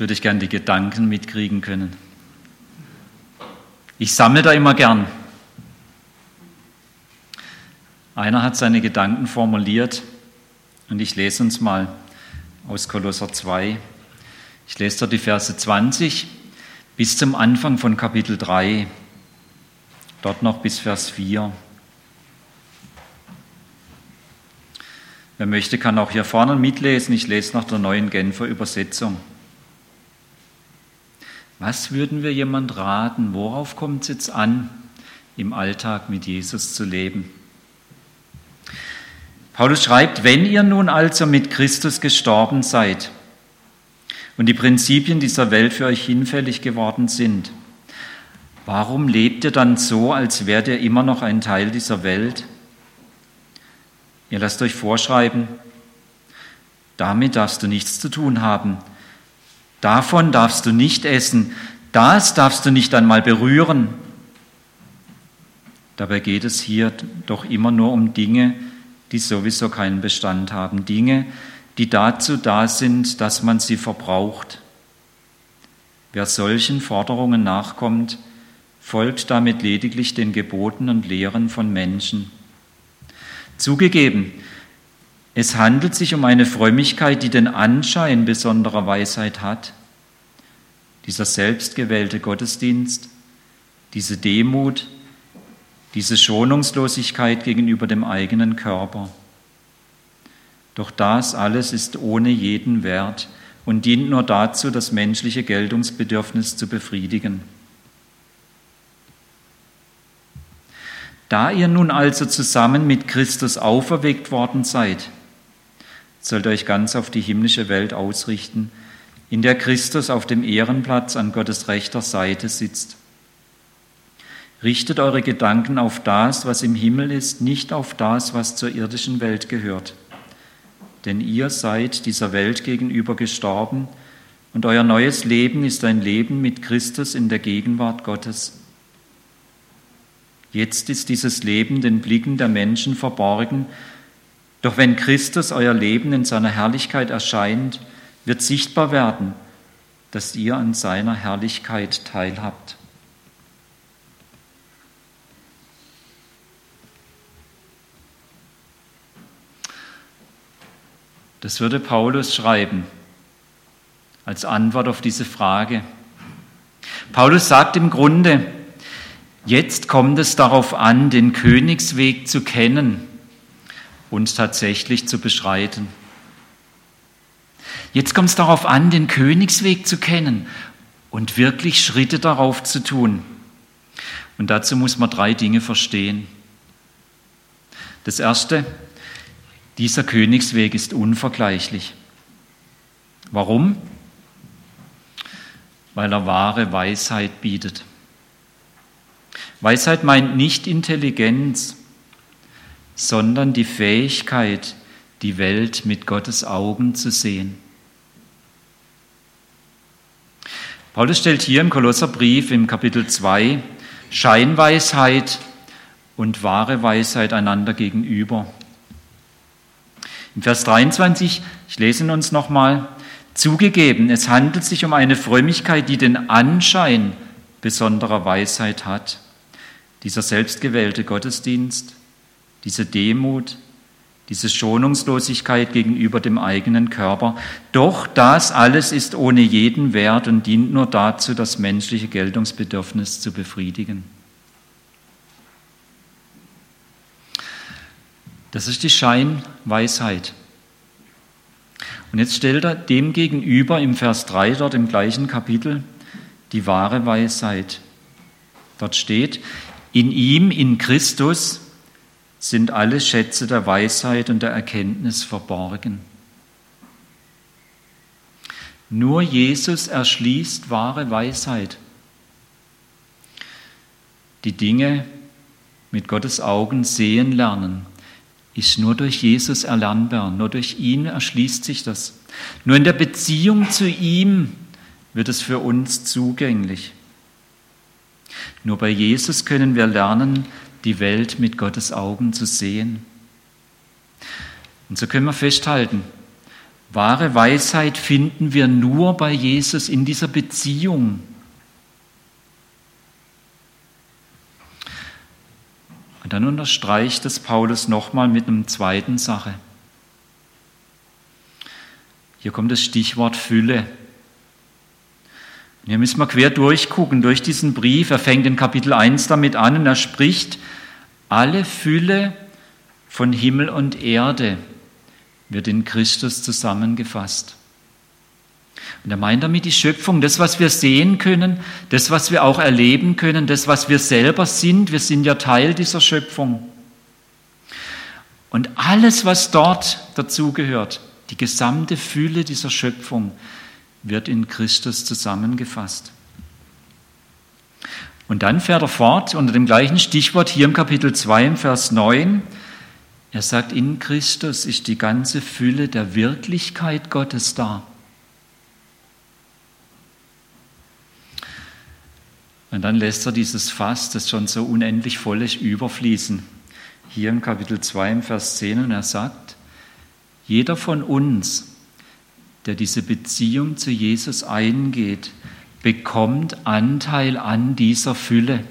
Würde ich gerne die Gedanken mitkriegen können. Ich sammle da immer gern. Einer hat seine Gedanken formuliert und ich lese uns mal aus Kolosser 2. Ich lese dort die Verse 20 bis zum Anfang von Kapitel 3, dort noch bis Vers 4. Wer möchte, kann auch hier vorne mitlesen. Ich lese nach der neuen Genfer Übersetzung. Was würden wir jemand raten? Worauf kommt es jetzt an, im Alltag mit Jesus zu leben? Paulus schreibt, wenn ihr nun also mit Christus gestorben seid und die Prinzipien dieser Welt für euch hinfällig geworden sind, warum lebt ihr dann so, als wärt ihr immer noch ein Teil dieser Welt? Ihr lasst euch vorschreiben, damit darfst du nichts zu tun haben. Davon darfst du nicht essen. Das darfst du nicht einmal berühren. Dabei geht es hier doch immer nur um Dinge, die sowieso keinen Bestand haben. Dinge, die dazu da sind, dass man sie verbraucht. Wer solchen Forderungen nachkommt, folgt damit lediglich den Geboten und Lehren von Menschen. Zugegeben, es handelt sich um eine Frömmigkeit, die den Anschein besonderer Weisheit hat. Dieser selbstgewählte Gottesdienst, diese Demut, diese Schonungslosigkeit gegenüber dem eigenen Körper. Doch das alles ist ohne jeden Wert und dient nur dazu, das menschliche Geltungsbedürfnis zu befriedigen. Da ihr nun also zusammen mit Christus auferweckt worden seid, sollt euch ganz auf die himmlische Welt ausrichten, in der Christus auf dem Ehrenplatz an Gottes rechter Seite sitzt. Richtet eure Gedanken auf das, was im Himmel ist, nicht auf das, was zur irdischen Welt gehört. Denn ihr seid dieser Welt gegenüber gestorben und euer neues Leben ist ein Leben mit Christus in der Gegenwart Gottes. Jetzt ist dieses Leben den Blicken der Menschen verborgen, doch wenn Christus euer Leben in seiner Herrlichkeit erscheint, wird sichtbar werden, dass ihr an seiner Herrlichkeit teilhabt. Das würde Paulus schreiben als Antwort auf diese Frage. Paulus sagt im Grunde, Jetzt kommt es darauf an, den Königsweg zu kennen und tatsächlich zu beschreiten. Jetzt kommt es darauf an, den Königsweg zu kennen und wirklich Schritte darauf zu tun. Und dazu muss man drei Dinge verstehen. Das erste, dieser Königsweg ist unvergleichlich. Warum? Weil er wahre Weisheit bietet. Weisheit meint nicht Intelligenz, sondern die Fähigkeit, die Welt mit Gottes Augen zu sehen. Paulus stellt hier im Kolosserbrief im Kapitel 2 Scheinweisheit und wahre Weisheit einander gegenüber. Im Vers 23, ich lese ihn uns nochmal, zugegeben, es handelt sich um eine Frömmigkeit, die den Anschein besonderer Weisheit hat dieser selbstgewählte Gottesdienst, diese Demut, diese Schonungslosigkeit gegenüber dem eigenen Körper. Doch das alles ist ohne jeden Wert und dient nur dazu, das menschliche Geltungsbedürfnis zu befriedigen. Das ist die Scheinweisheit. Und jetzt stellt er dem gegenüber im Vers 3 dort im gleichen Kapitel die wahre Weisheit. Dort steht, in ihm, in Christus, sind alle Schätze der Weisheit und der Erkenntnis verborgen. Nur Jesus erschließt wahre Weisheit. Die Dinge mit Gottes Augen sehen lernen, ist nur durch Jesus erlernbar. Nur durch ihn erschließt sich das. Nur in der Beziehung zu ihm wird es für uns zugänglich. Nur bei Jesus können wir lernen, die Welt mit Gottes Augen zu sehen. Und so können wir festhalten, Wahre Weisheit finden wir nur bei Jesus in dieser Beziehung. Und dann unterstreicht es Paulus nochmal mit einem zweiten Sache. Hier kommt das Stichwort Fülle. Hier müssen wir quer durchgucken durch diesen Brief. Er fängt in Kapitel 1 damit an und er spricht alle Fülle von Himmel und Erde wird in Christus zusammengefasst. Und er meint damit die Schöpfung, das, was wir sehen können, das, was wir auch erleben können, das, was wir selber sind. Wir sind ja Teil dieser Schöpfung. Und alles, was dort dazugehört, die gesamte Fülle dieser Schöpfung, wird in Christus zusammengefasst. Und dann fährt er fort unter dem gleichen Stichwort hier im Kapitel 2 im Vers 9. Er sagt, in Christus ist die ganze Fülle der Wirklichkeit Gottes da. Und dann lässt er dieses Fass, das schon so unendlich voll ist, überfließen. Hier im Kapitel 2 im Vers 10 und er sagt, jeder von uns, der diese Beziehung zu Jesus eingeht, bekommt Anteil an dieser Fülle.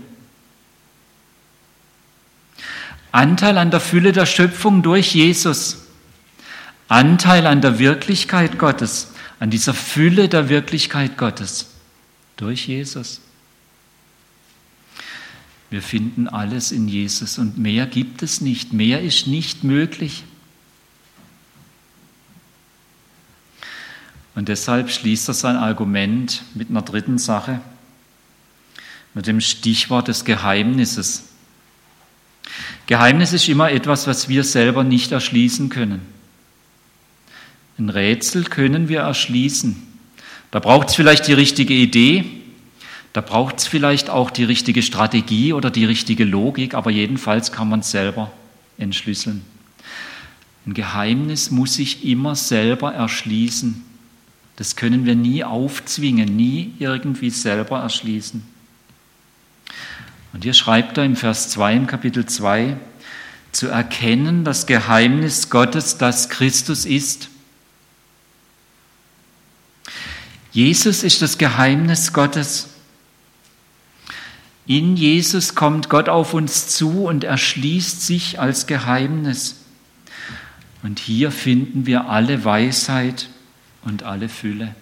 Anteil an der Fülle der Schöpfung durch Jesus. Anteil an der Wirklichkeit Gottes, an dieser Fülle der Wirklichkeit Gottes durch Jesus. Wir finden alles in Jesus und mehr gibt es nicht, mehr ist nicht möglich. Und deshalb schließt er sein Argument mit einer dritten Sache, mit dem Stichwort des Geheimnisses. Geheimnis ist immer etwas, was wir selber nicht erschließen können. Ein Rätsel können wir erschließen. Da braucht es vielleicht die richtige Idee, da braucht es vielleicht auch die richtige Strategie oder die richtige Logik, aber jedenfalls kann man es selber entschlüsseln. Ein Geheimnis muss sich immer selber erschließen. Das können wir nie aufzwingen, nie irgendwie selber erschließen. Und hier schreibt er im Vers 2 im Kapitel 2, zu erkennen das Geheimnis Gottes, das Christus ist. Jesus ist das Geheimnis Gottes. In Jesus kommt Gott auf uns zu und erschließt sich als Geheimnis. Und hier finden wir alle Weisheit und alle Fülle.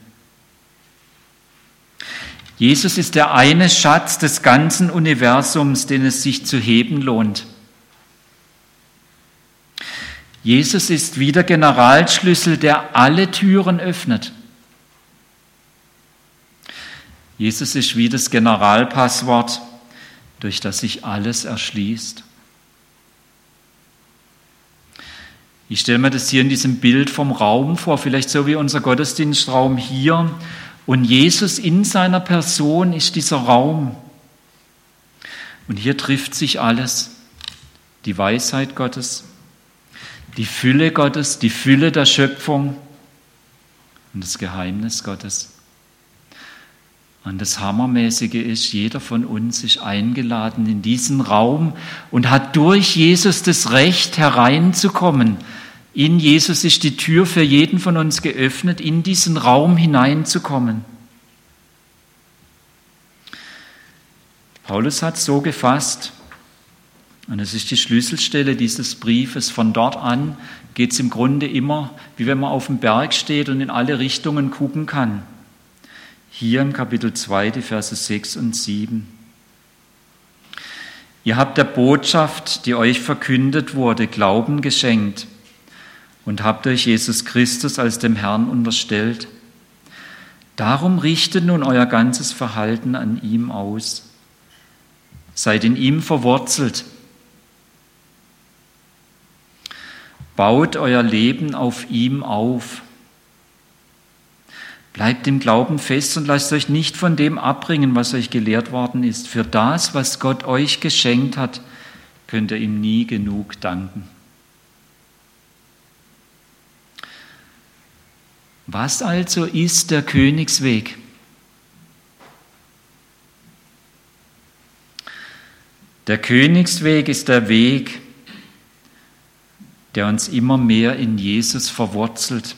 Jesus ist der eine Schatz des ganzen Universums, den es sich zu heben lohnt. Jesus ist wie der Generalschlüssel, der alle Türen öffnet. Jesus ist wie das Generalpasswort, durch das sich alles erschließt. Ich stelle mir das hier in diesem Bild vom Raum vor, vielleicht so wie unser Gottesdienstraum hier. Und Jesus in seiner Person ist dieser Raum. Und hier trifft sich alles. Die Weisheit Gottes, die Fülle Gottes, die Fülle der Schöpfung und das Geheimnis Gottes. Und das Hammermäßige ist, jeder von uns ist eingeladen in diesen Raum und hat durch Jesus das Recht hereinzukommen. In Jesus ist die Tür für jeden von uns geöffnet, in diesen Raum hineinzukommen. Paulus hat so gefasst, und es ist die Schlüsselstelle dieses Briefes. Von dort an geht es im Grunde immer, wie wenn man auf dem Berg steht und in alle Richtungen gucken kann. Hier im Kapitel 2, die Verse 6 und 7. Ihr habt der Botschaft, die euch verkündet wurde, Glauben geschenkt und habt euch Jesus Christus als dem Herrn unterstellt. Darum richtet nun euer ganzes Verhalten an ihm aus. Seid in ihm verwurzelt Baut euer Leben auf ihm auf. Bleibt im Glauben fest und lasst euch nicht von dem abbringen, was euch gelehrt worden ist. Für das, was Gott euch geschenkt hat, könnt ihr ihm nie genug danken. Was also ist der Königsweg? Der Königsweg ist der Weg, der uns immer mehr in Jesus verwurzelt,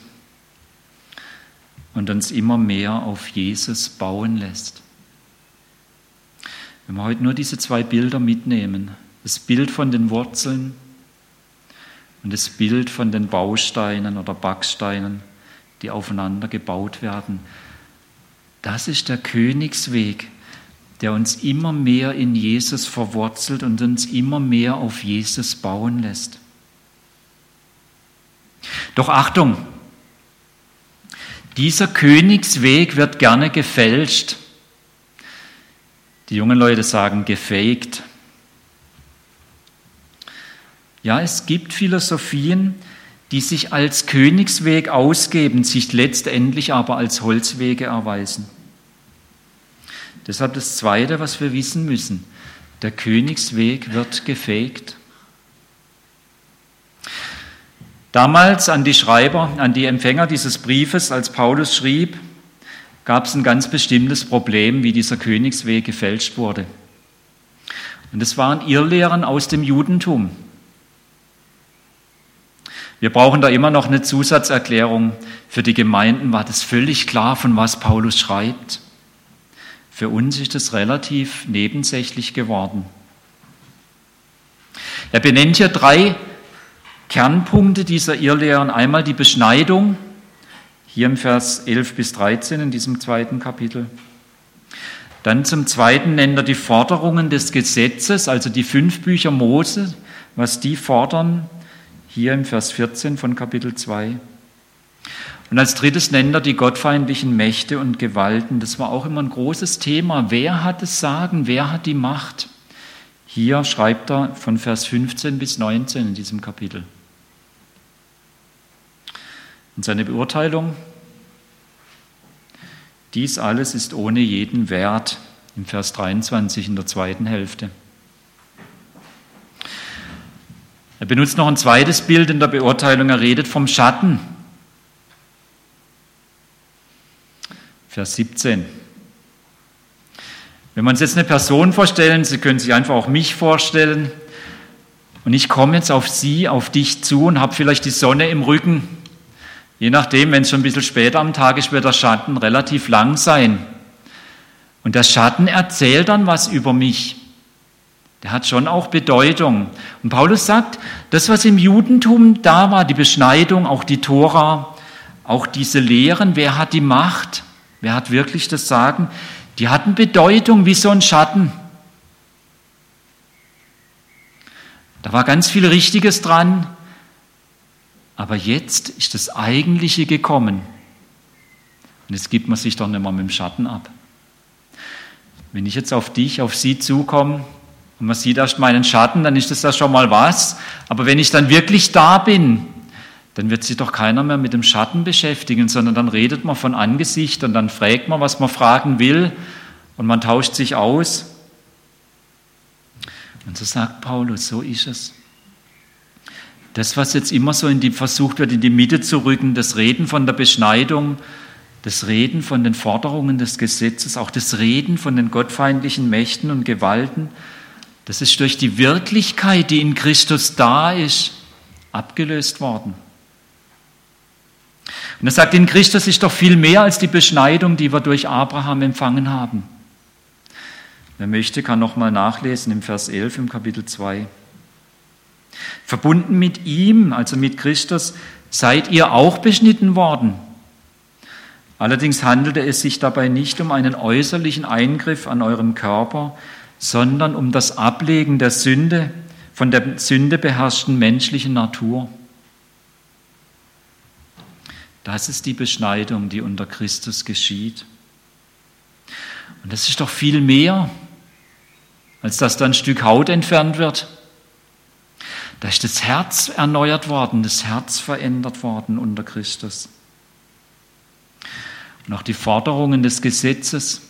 und uns immer mehr auf Jesus bauen lässt. Wenn wir heute nur diese zwei Bilder mitnehmen, das Bild von den Wurzeln und das Bild von den Bausteinen oder Backsteinen, die aufeinander gebaut werden, das ist der Königsweg, der uns immer mehr in Jesus verwurzelt und uns immer mehr auf Jesus bauen lässt. Doch Achtung, dieser Königsweg wird gerne gefälscht. Die jungen Leute sagen gefaked. Ja, es gibt Philosophien, die sich als Königsweg ausgeben, sich letztendlich aber als Holzwege erweisen. Deshalb das Zweite, was wir wissen müssen. Der Königsweg wird gefegt. Damals an die Schreiber, an die Empfänger dieses Briefes, als Paulus schrieb, gab es ein ganz bestimmtes Problem, wie dieser Königsweg gefälscht wurde. Und es waren Irrlehren aus dem Judentum. Wir brauchen da immer noch eine Zusatzerklärung. Für die Gemeinden war das völlig klar, von was Paulus schreibt. Für uns ist es relativ nebensächlich geworden. Er benennt hier drei Kernpunkte dieser Irrlehren. Einmal die Beschneidung, hier im Vers 11 bis 13 in diesem zweiten Kapitel. Dann zum Zweiten nennt er die Forderungen des Gesetzes, also die fünf Bücher Mose, was die fordern, hier im Vers 14 von Kapitel 2. Und als drittes nennt er die gottfeindlichen Mächte und Gewalten. Das war auch immer ein großes Thema. Wer hat das Sagen? Wer hat die Macht? Hier schreibt er von Vers 15 bis 19 in diesem Kapitel. Und seine Beurteilung, dies alles ist ohne jeden Wert, im Vers 23 in der zweiten Hälfte. Er benutzt noch ein zweites Bild in der Beurteilung, er redet vom Schatten. Vers 17. Wenn wir uns jetzt eine Person vorstellen, Sie können sich einfach auch mich vorstellen, und ich komme jetzt auf Sie, auf dich zu und habe vielleicht die Sonne im Rücken Je nachdem, wenn es schon ein bisschen später am Tag ist, wird der Schatten relativ lang sein. Und der Schatten erzählt dann was über mich. Der hat schon auch Bedeutung. Und Paulus sagt, das, was im Judentum da war, die Beschneidung, auch die Tora, auch diese Lehren, wer hat die Macht? Wer hat wirklich das Sagen? Die hatten Bedeutung wie so ein Schatten. Da war ganz viel Richtiges dran, aber jetzt ist das Eigentliche gekommen. Und jetzt gibt man sich doch nicht mehr mit dem Schatten ab. Wenn ich jetzt auf dich, auf sie zukomme und man sieht erst meinen Schatten, dann ist das ja schon mal was. Aber wenn ich dann wirklich da bin, dann wird sich doch keiner mehr mit dem Schatten beschäftigen, sondern dann redet man von Angesicht und dann fragt man, was man fragen will und man tauscht sich aus. Und so sagt Paulus, so ist es. Das, was jetzt immer so in die, versucht wird, in die Mitte zu rücken, das Reden von der Beschneidung, das Reden von den Forderungen des Gesetzes, auch das Reden von den gottfeindlichen Mächten und Gewalten, das ist durch die Wirklichkeit, die in Christus da ist, abgelöst worden. Und er sagt, in Christus ist doch viel mehr als die Beschneidung, die wir durch Abraham empfangen haben. Wer möchte, kann nochmal nachlesen im Vers 11 im Kapitel 2. Verbunden mit ihm, also mit Christus, seid ihr auch beschnitten worden. Allerdings handelte es sich dabei nicht um einen äußerlichen Eingriff an eurem Körper, sondern um das Ablegen der Sünde von der Sünde beherrschten menschlichen Natur. Das ist die Beschneidung, die unter Christus geschieht. Und das ist doch viel mehr, als dass da ein Stück Haut entfernt wird da ist das Herz erneuert worden, das Herz verändert worden unter Christus. Und auch die Forderungen des Gesetzes,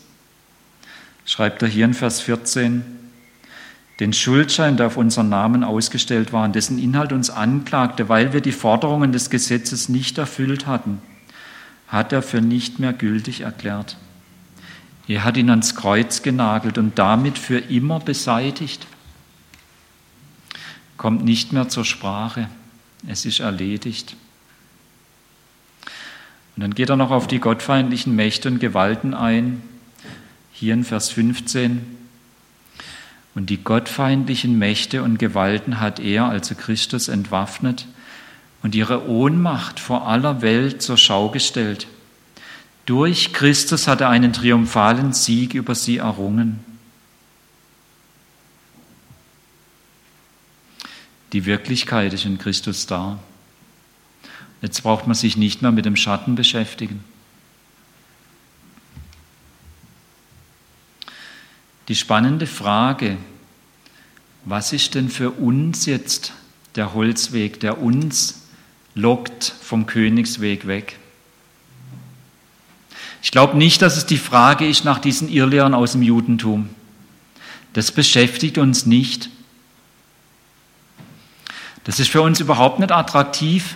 schreibt er hier in Vers 14, den Schuldschein, der auf unseren Namen ausgestellt war, und dessen Inhalt uns anklagte, weil wir die Forderungen des Gesetzes nicht erfüllt hatten, hat er für nicht mehr gültig erklärt. Er hat ihn ans Kreuz genagelt und damit für immer beseitigt kommt nicht mehr zur Sprache. Es ist erledigt. Und dann geht er noch auf die gottfeindlichen Mächte und Gewalten ein, hier in Vers 15. Und die gottfeindlichen Mächte und Gewalten hat er, also Christus, entwaffnet und ihre Ohnmacht vor aller Welt zur Schau gestellt. Durch Christus hat er einen triumphalen Sieg über sie errungen. Die Wirklichkeit ist in Christus da. Jetzt braucht man sich nicht mehr mit dem Schatten beschäftigen. Die spannende Frage, was ist denn für uns jetzt der Holzweg, der uns lockt vom Königsweg weg? Ich glaube nicht, dass es die Frage ist nach diesen Irrlehren aus dem Judentum. Das beschäftigt uns nicht. Das ist für uns überhaupt nicht attraktiv.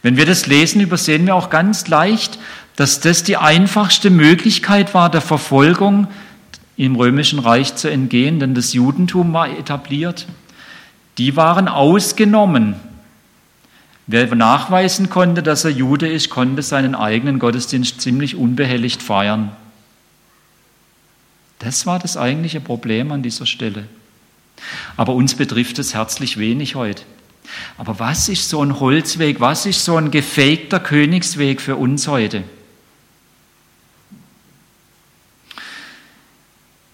Wenn wir das lesen, übersehen wir auch ganz leicht, dass das die einfachste Möglichkeit war, der Verfolgung im römischen Reich zu entgehen, denn das Judentum war etabliert. Die waren ausgenommen. Wer nachweisen konnte, dass er Jude ist, konnte seinen eigenen Gottesdienst ziemlich unbehelligt feiern. Das war das eigentliche Problem an dieser Stelle. Aber uns betrifft es herzlich wenig heute. Aber was ist so ein Holzweg, was ist so ein gefakter Königsweg für uns heute?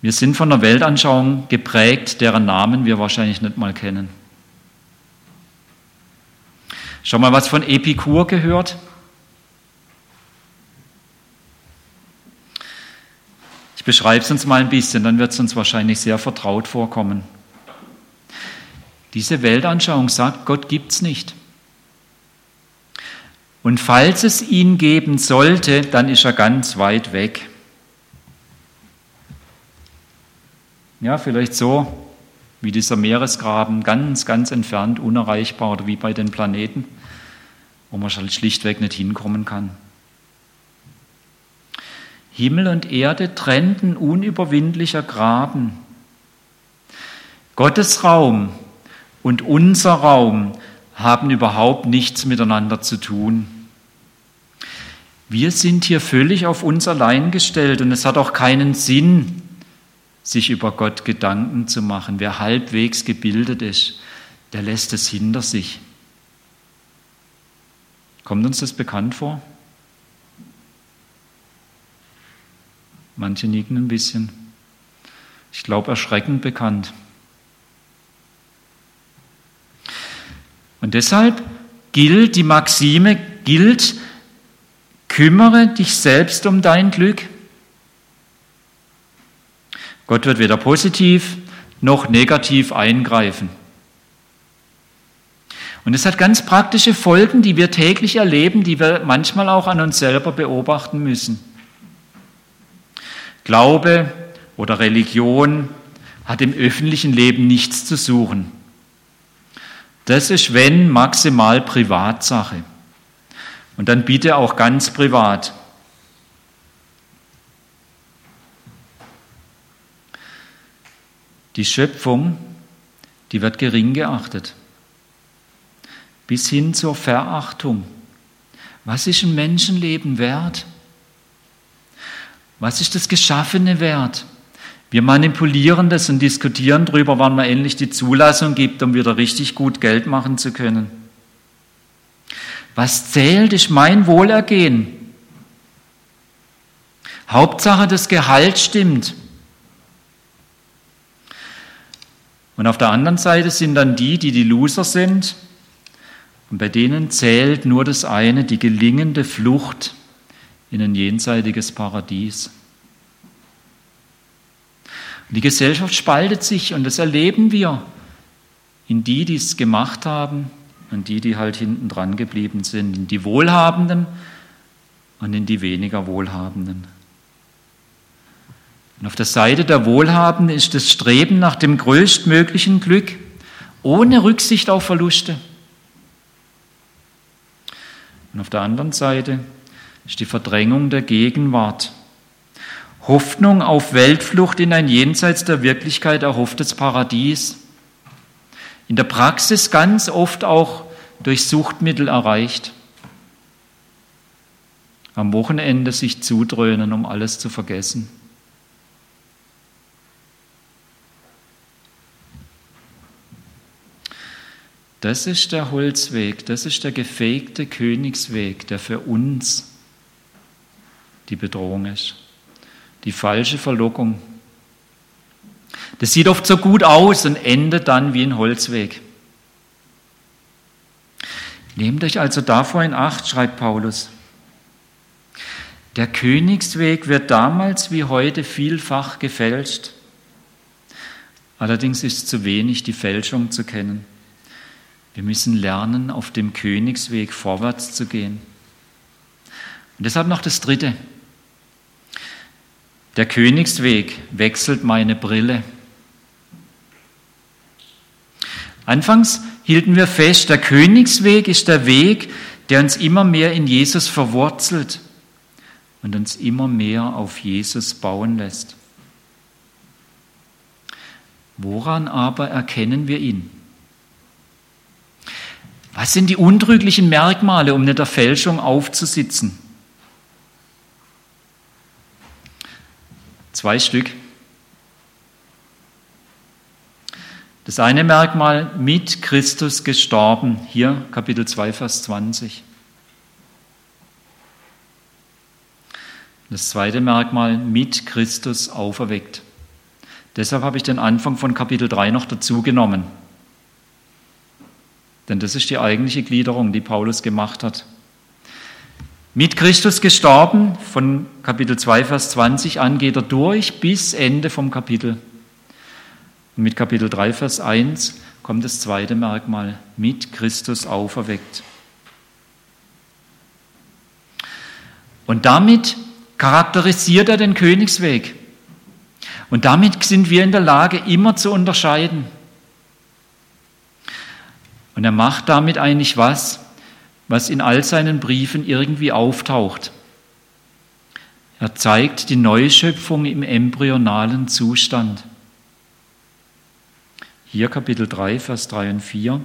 Wir sind von einer Weltanschauung geprägt, deren Namen wir wahrscheinlich nicht mal kennen. Schon mal was von Epikur gehört? Ich beschreibe es uns mal ein bisschen, dann wird es uns wahrscheinlich sehr vertraut vorkommen. Diese Weltanschauung sagt, Gott gibt es nicht. Und falls es ihn geben sollte, dann ist er ganz weit weg. Ja, vielleicht so wie dieser Meeresgraben, ganz, ganz entfernt, unerreichbar oder wie bei den Planeten, wo man halt schlichtweg nicht hinkommen kann. Himmel und Erde trennten unüberwindlicher Graben. Gottes Raum und unser Raum haben überhaupt nichts miteinander zu tun. Wir sind hier völlig auf uns allein gestellt und es hat auch keinen Sinn, sich über Gott Gedanken zu machen. Wer halbwegs gebildet ist, der lässt es hinter sich. Kommt uns das bekannt vor? Manche nicken ein bisschen. Ich glaube, erschreckend bekannt. Und deshalb gilt die Maxime, gilt, kümmere dich selbst um dein Glück. Gott wird weder positiv noch negativ eingreifen. Und es hat ganz praktische Folgen, die wir täglich erleben, die wir manchmal auch an uns selber beobachten müssen. Glaube oder Religion hat im öffentlichen Leben nichts zu suchen. Das ist, wenn, maximal Privatsache. Und dann bitte auch ganz privat. Die Schöpfung, die wird gering geachtet. Bis hin zur Verachtung. Was ist ein Menschenleben wert? Was ist das Geschaffene wert? Wir manipulieren das und diskutieren darüber, wann man endlich die Zulassung gibt, um wieder richtig gut Geld machen zu können. Was zählt, ist mein Wohlergehen. Hauptsache, das Gehalt stimmt. Und auf der anderen Seite sind dann die, die die Loser sind. Und bei denen zählt nur das eine, die gelingende Flucht in ein jenseitiges Paradies. Die Gesellschaft spaltet sich und das erleben wir in die, die es gemacht haben und die, die halt hinten dran geblieben sind, in die Wohlhabenden und in die weniger Wohlhabenden. Und auf der Seite der Wohlhabenden ist das Streben nach dem größtmöglichen Glück ohne Rücksicht auf Verluste. Und auf der anderen Seite ist die Verdrängung der Gegenwart Hoffnung auf Weltflucht in ein jenseits der Wirklichkeit erhofftes Paradies. In der Praxis ganz oft auch durch Suchtmittel erreicht. Am Wochenende sich zudröhnen, um alles zu vergessen. Das ist der Holzweg, das ist der gefegte Königsweg, der für uns die Bedrohung ist. Die falsche Verlockung. Das sieht oft so gut aus und endet dann wie ein Holzweg. Nehmt euch also davor in Acht, schreibt Paulus. Der Königsweg wird damals wie heute vielfach gefälscht. Allerdings ist zu wenig die Fälschung zu kennen. Wir müssen lernen, auf dem Königsweg vorwärts zu gehen. Und deshalb noch das Dritte. Der Königsweg wechselt meine Brille. Anfangs hielten wir fest, der Königsweg ist der Weg, der uns immer mehr in Jesus verwurzelt und uns immer mehr auf Jesus bauen lässt. Woran aber erkennen wir ihn? Was sind die untrüglichen Merkmale, um der Fälschung aufzusitzen? Zwei Stück. Das eine Merkmal mit Christus gestorben, hier Kapitel 2, Vers 20. Das zweite Merkmal mit Christus auferweckt. Deshalb habe ich den Anfang von Kapitel 3 noch dazu genommen. Denn das ist die eigentliche Gliederung, die Paulus gemacht hat. Mit Christus gestorben, von Kapitel 2, Vers 20 an geht er durch bis Ende vom Kapitel. Und mit Kapitel 3, Vers 1 kommt das zweite Merkmal, mit Christus auferweckt. Und damit charakterisiert er den Königsweg. Und damit sind wir in der Lage, immer zu unterscheiden. Und er macht damit eigentlich was, was in all seinen Briefen irgendwie auftaucht. Er zeigt die Neuschöpfung im embryonalen Zustand. Hier Kapitel 3, Vers 3 und 4.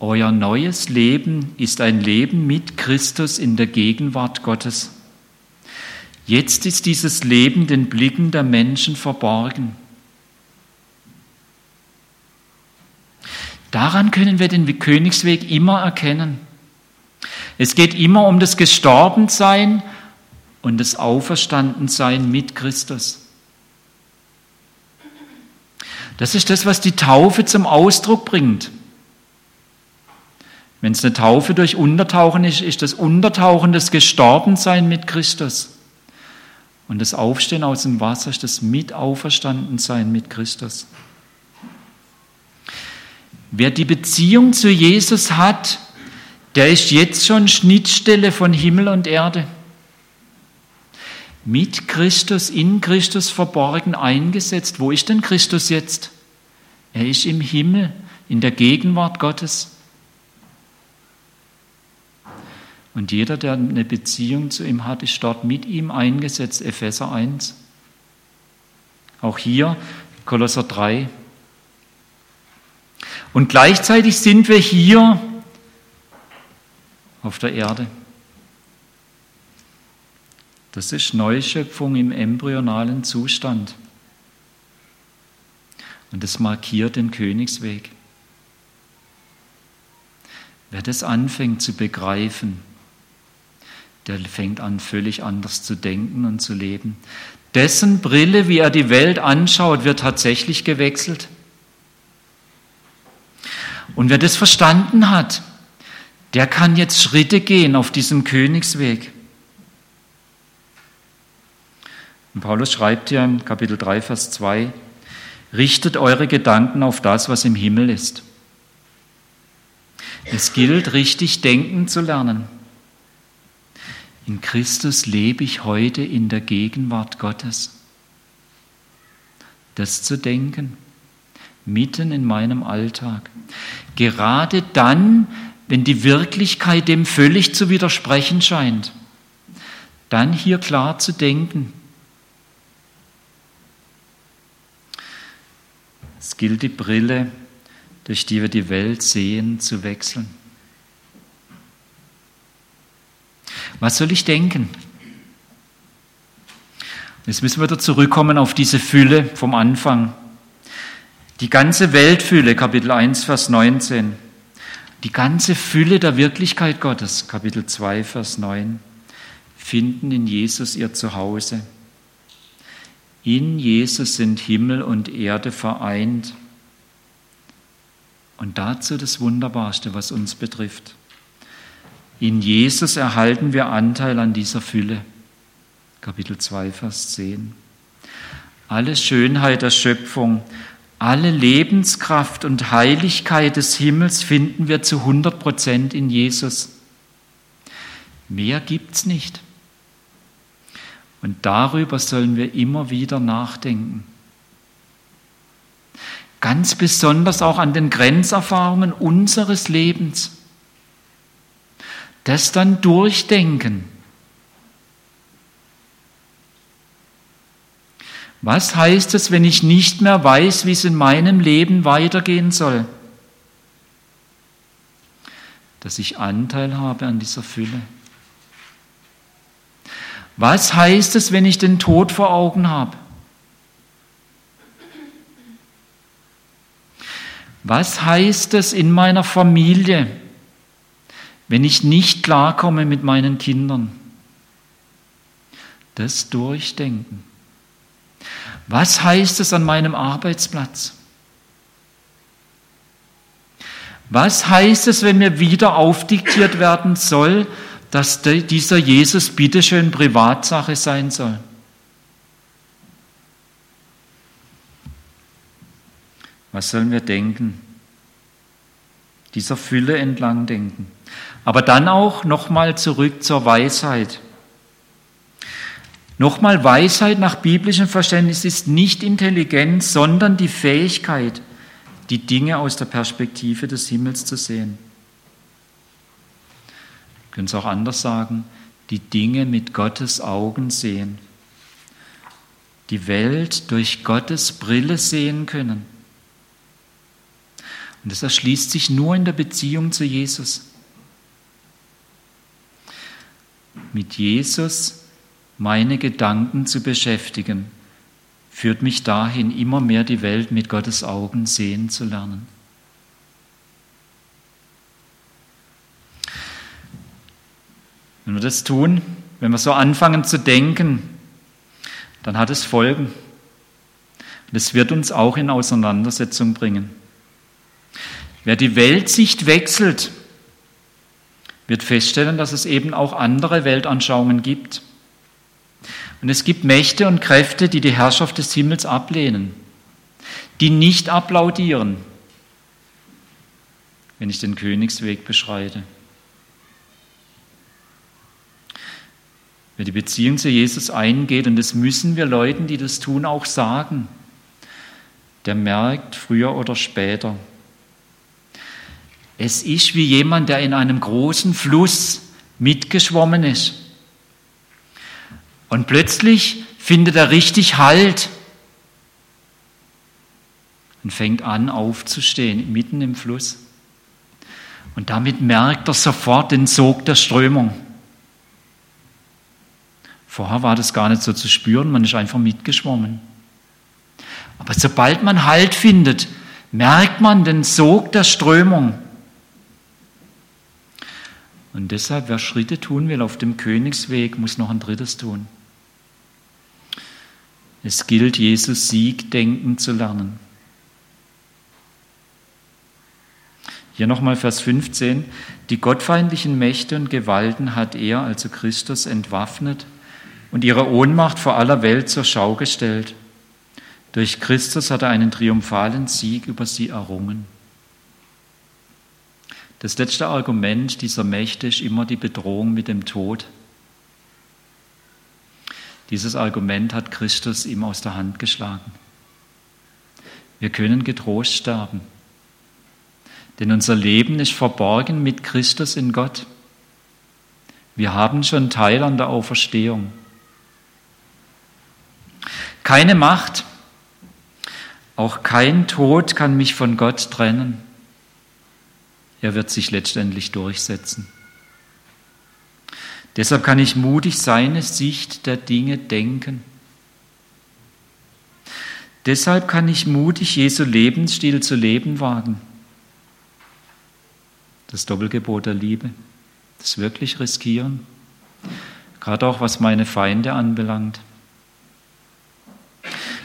Euer neues Leben ist ein Leben mit Christus in der Gegenwart Gottes. Jetzt ist dieses Leben den Blicken der Menschen verborgen. Daran können wir den Königsweg immer erkennen. Es geht immer um das Gestorbensein und das Auferstandensein mit Christus. Das ist das, was die Taufe zum Ausdruck bringt. Wenn es eine Taufe durch Untertauchen ist, ist das Untertauchen das Gestorbensein mit Christus. Und das Aufstehen aus dem Wasser ist das Mitauferstandensein mit Christus. Wer die Beziehung zu Jesus hat, der ist jetzt schon Schnittstelle von Himmel und Erde. Mit Christus, in Christus verborgen eingesetzt. Wo ist denn Christus jetzt? Er ist im Himmel, in der Gegenwart Gottes. Und jeder, der eine Beziehung zu ihm hat, ist dort mit ihm eingesetzt. Epheser 1. Auch hier Kolosser 3. Und gleichzeitig sind wir hier auf der Erde. Das ist Neuschöpfung im embryonalen Zustand. Und das markiert den Königsweg. Wer das anfängt zu begreifen, der fängt an, völlig anders zu denken und zu leben. Dessen Brille, wie er die Welt anschaut, wird tatsächlich gewechselt. Und wer das verstanden hat, der kann jetzt Schritte gehen auf diesem Königsweg. Und Paulus schreibt hier im Kapitel 3, Vers 2, richtet eure Gedanken auf das, was im Himmel ist. Es gilt, richtig denken zu lernen. In Christus lebe ich heute in der Gegenwart Gottes. Das zu denken mitten in meinem Alltag. Gerade dann, wenn die Wirklichkeit dem völlig zu widersprechen scheint, dann hier klar zu denken. Es gilt die Brille, durch die wir die Welt sehen, zu wechseln. Was soll ich denken? Jetzt müssen wir wieder zurückkommen auf diese Fülle vom Anfang. Die ganze Weltfülle, Kapitel 1, Vers 19. Die ganze Fülle der Wirklichkeit Gottes, Kapitel 2, Vers 9, finden in Jesus ihr Zuhause. In Jesus sind Himmel und Erde vereint. Und dazu das Wunderbarste, was uns betrifft. In Jesus erhalten wir Anteil an dieser Fülle. Kapitel 2, Vers 10. Alle Schönheit der Schöpfung, alle Lebenskraft und Heiligkeit des Himmels finden wir zu 100 Prozent in Jesus. Mehr gibt's nicht. Und darüber sollen wir immer wieder nachdenken. Ganz besonders auch an den Grenzerfahrungen unseres Lebens. Das dann durchdenken. Was heißt es, wenn ich nicht mehr weiß, wie es in meinem Leben weitergehen soll? Dass ich Anteil habe an dieser Fülle. Was heißt es, wenn ich den Tod vor Augen habe? Was heißt es in meiner Familie, wenn ich nicht klarkomme mit meinen Kindern? Das Durchdenken. Was heißt es an meinem Arbeitsplatz? Was heißt es, wenn mir wieder aufdiktiert werden soll, dass dieser Jesus bitteschön Privatsache sein soll? Was sollen wir denken? Dieser Fülle entlang denken. Aber dann auch nochmal zurück zur Weisheit. Nochmal, Weisheit nach biblischem Verständnis ist nicht Intelligenz, sondern die Fähigkeit, die Dinge aus der Perspektive des Himmels zu sehen. Wir können es auch anders sagen, die Dinge mit Gottes Augen sehen. Die Welt durch Gottes Brille sehen können. Und das erschließt sich nur in der Beziehung zu Jesus. Mit Jesus meine Gedanken zu beschäftigen, führt mich dahin, immer mehr die Welt mit Gottes Augen sehen zu lernen. Wenn wir das tun, wenn wir so anfangen zu denken, dann hat es Folgen. Und es wird uns auch in Auseinandersetzung bringen. Wer die Weltsicht wechselt, wird feststellen, dass es eben auch andere Weltanschauungen gibt. Und es gibt Mächte und Kräfte, die die Herrschaft des Himmels ablehnen, die nicht applaudieren, wenn ich den Königsweg beschreite. Wer die Beziehung zu Jesus eingeht, und das müssen wir Leuten, die das tun, auch sagen, der merkt früher oder später, es ist wie jemand, der in einem großen Fluss mitgeschwommen ist. Und plötzlich findet er richtig Halt und fängt an aufzustehen mitten im Fluss. Und damit merkt er sofort den Sog der Strömung. Vorher war das gar nicht so zu spüren, man ist einfach mitgeschwommen. Aber sobald man Halt findet, merkt man den Sog der Strömung. Und deshalb, wer Schritte tun will auf dem Königsweg, muss noch ein drittes tun. Es gilt, Jesus Sieg denken zu lernen. Hier nochmal Vers 15. Die gottfeindlichen Mächte und Gewalten hat er, also Christus, entwaffnet und ihre Ohnmacht vor aller Welt zur Schau gestellt. Durch Christus hat er einen triumphalen Sieg über sie errungen. Das letzte Argument dieser Mächte ist immer die Bedrohung mit dem Tod. Dieses Argument hat Christus ihm aus der Hand geschlagen. Wir können getrost sterben, denn unser Leben ist verborgen mit Christus in Gott. Wir haben schon Teil an der Auferstehung. Keine Macht, auch kein Tod kann mich von Gott trennen. Er wird sich letztendlich durchsetzen. Deshalb kann ich mutig seine Sicht der Dinge denken. Deshalb kann ich mutig Jesu Lebensstil zu leben wagen. Das Doppelgebot der Liebe, das wirklich riskieren, gerade auch was meine Feinde anbelangt.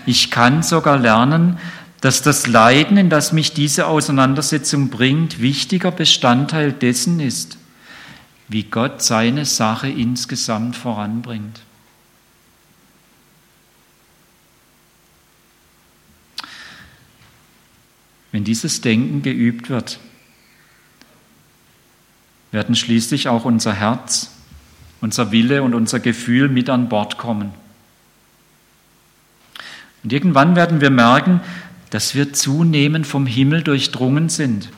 Ich kann sogar lernen, dass das Leiden, in das mich diese Auseinandersetzung bringt, wichtiger Bestandteil dessen ist, wie Gott seine Sache insgesamt voranbringt. Wenn dieses Denken geübt wird, werden schließlich auch unser Herz, unser Wille und unser Gefühl mit an Bord kommen. Und irgendwann werden wir merken, dass wir zunehmend vom Himmel durchdrungen sind,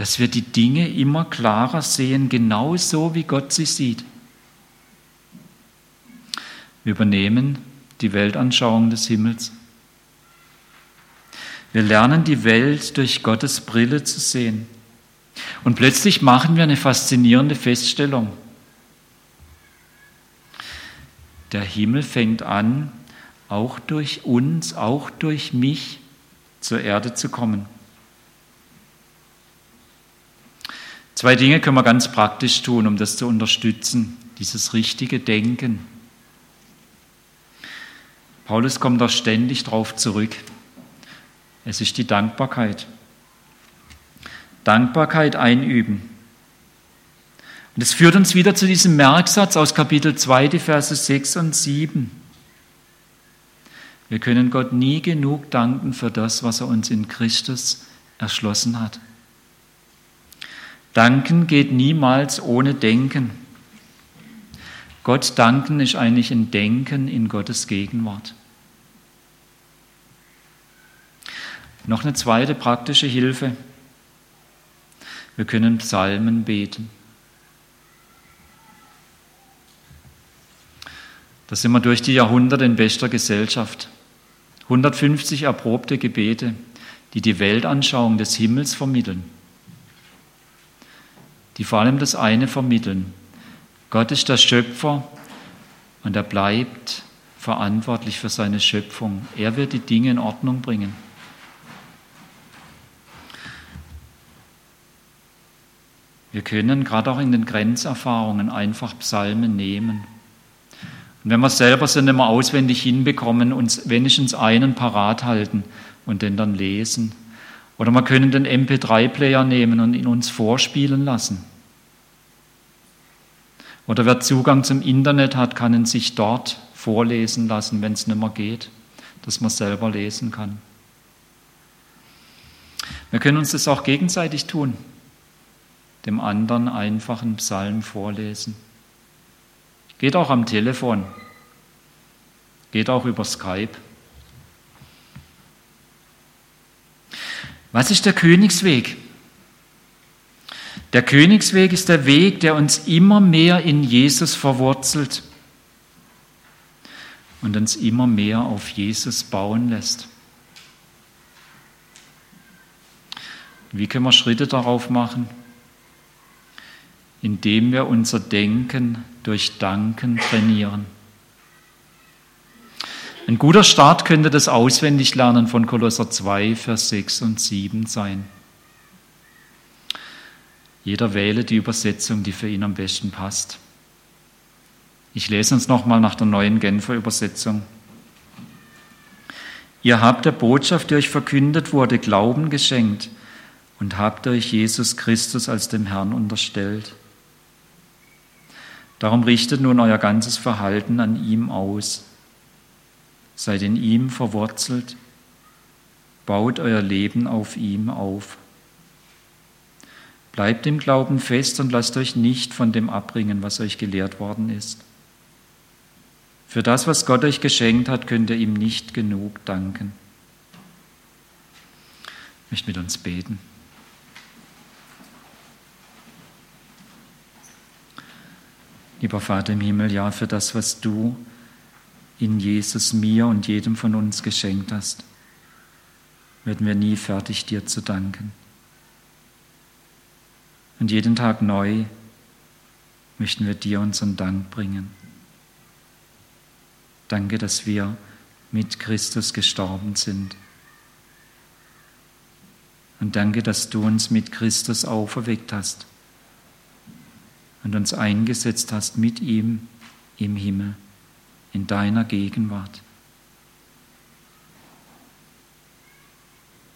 dass wir die Dinge immer klarer sehen, genau so wie Gott sie sieht. Wir übernehmen die Weltanschauung des Himmels. Wir lernen die Welt durch Gottes Brille zu sehen. Und plötzlich machen wir eine faszinierende Feststellung. Der Himmel fängt an, auch durch uns, auch durch mich zur Erde zu kommen. Zwei Dinge können wir ganz praktisch tun, um das zu unterstützen, dieses richtige Denken. Paulus kommt da ständig drauf zurück. Es ist die Dankbarkeit. Dankbarkeit einüben. Und es führt uns wieder zu diesem Merksatz aus Kapitel 2, die Verse 6 und 7. Wir können Gott nie genug danken für das, was er uns in Christus erschlossen hat. Danken geht niemals ohne Denken. Gott danken ist eigentlich ein Denken in Gottes Gegenwart. Noch eine zweite praktische Hilfe. Wir können Psalmen beten. Da sind wir durch die Jahrhunderte in bester Gesellschaft. 150 erprobte Gebete, die die Weltanschauung des Himmels vermitteln, die vor allem das eine vermitteln. Gott ist der Schöpfer und er bleibt verantwortlich für seine Schöpfung. Er wird die Dinge in Ordnung bringen. Wir können gerade auch in den Grenzerfahrungen einfach Psalmen nehmen und wenn wir selber sind immer auswendig hinbekommen, uns wenigstens einen parat halten und den dann lesen. Oder wir können den MP3-Player nehmen und ihn uns vorspielen lassen. Oder wer Zugang zum Internet hat, kann ihn sich dort vorlesen lassen, wenn es nicht mehr geht, dass man selber lesen kann. Wir können uns das auch gegenseitig tun, dem anderen einfach einen Psalm vorlesen. Geht auch am Telefon. Geht auch über Skype. Was ist der Königsweg? Der Königsweg ist der Weg, der uns immer mehr in Jesus verwurzelt und uns immer mehr auf Jesus bauen lässt. Wie können wir Schritte darauf machen? Indem wir unser Denken durch Danken trainieren. Ein guter Start könnte das Auswendiglernen von Kolosser 2, Vers 6 und 7 sein. Jeder wähle die Übersetzung, die für ihn am besten passt. Ich lese uns nochmal nach der neuen Genfer Übersetzung. Ihr habt der Botschaft, die euch verkündet wurde, Glauben geschenkt und habt euch Jesus Christus als dem Herrn unterstellt. Darum richtet nun euer ganzes Verhalten an ihm aus. Seid in ihm verwurzelt, baut euer Leben auf ihm auf. Bleibt im Glauben fest und lasst euch nicht von dem abbringen, was euch gelehrt worden ist. Für das, was Gott euch geschenkt hat, könnt ihr ihm nicht genug danken. Ich möchte mit uns beten. Lieber Vater im Himmel, ja, für das, was du in Jesus mir und jedem von uns geschenkt hast, werden wir nie fertig, dir zu danken. Und jeden Tag neu möchten wir dir unseren Dank bringen. Danke, dass wir mit Christus gestorben sind. Und danke, dass du uns mit Christus auferweckt hast und uns eingesetzt hast mit ihm im Himmel, in deiner Gegenwart.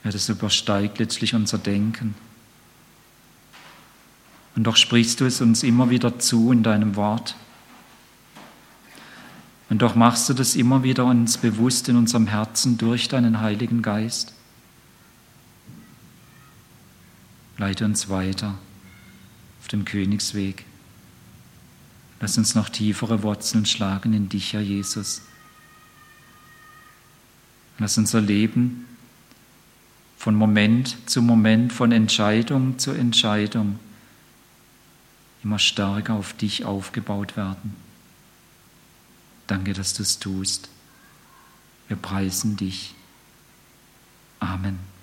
Ja, das übersteigt letztlich unser Denken. Und doch sprichst du es uns immer wieder zu in deinem Wort. Und doch machst du das immer wieder uns bewusst in unserem Herzen durch deinen Heiligen Geist. Leite uns weiter auf dem Königsweg. Lass uns noch tiefere Wurzeln schlagen in dich, Herr Jesus. Lass unser Leben von Moment zu Moment, von Entscheidung zu Entscheidung immer stärker auf dich aufgebaut werden. Danke, dass du es tust. Wir preisen dich. Amen.